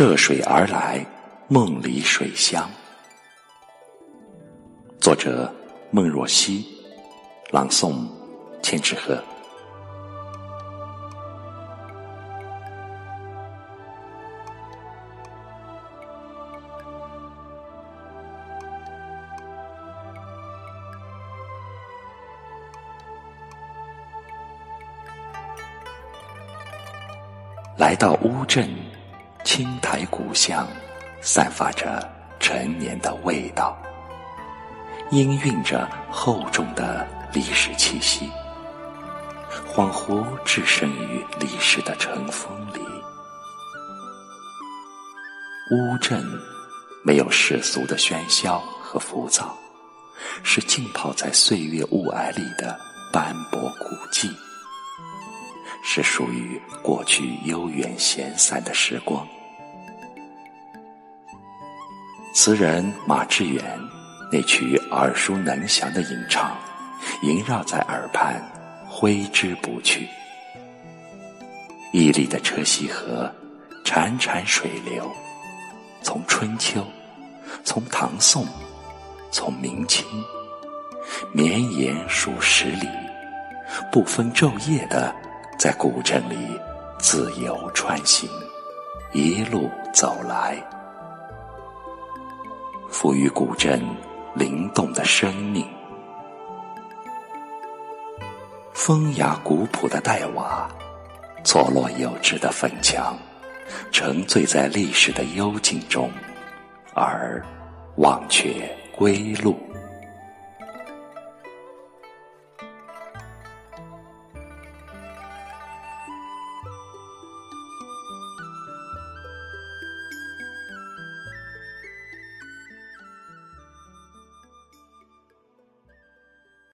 涉水而来，梦里水乡。作者：孟若曦，朗诵：千纸鹤。来到乌镇，青苔古香，散发着陈年的味道，氤氲着厚重的历史气息，恍惚置身于历史的尘封里。乌镇没有世俗的喧嚣和浮躁，是浸泡在岁月雾霭里的斑驳古迹。是属于过去悠远闲散的时光。词人马致远那曲耳熟能详的吟唱，萦绕在耳畔，挥之不去。屹立的车溪河，潺潺水流，从春秋，从唐宋，从明清，绵延数十里，不分昼夜的。在古镇里自由穿行，一路走来，赋予古镇灵动的生命。风雅古朴的黛瓦，错落有致的粉墙，沉醉在历史的幽静中，而忘却归路。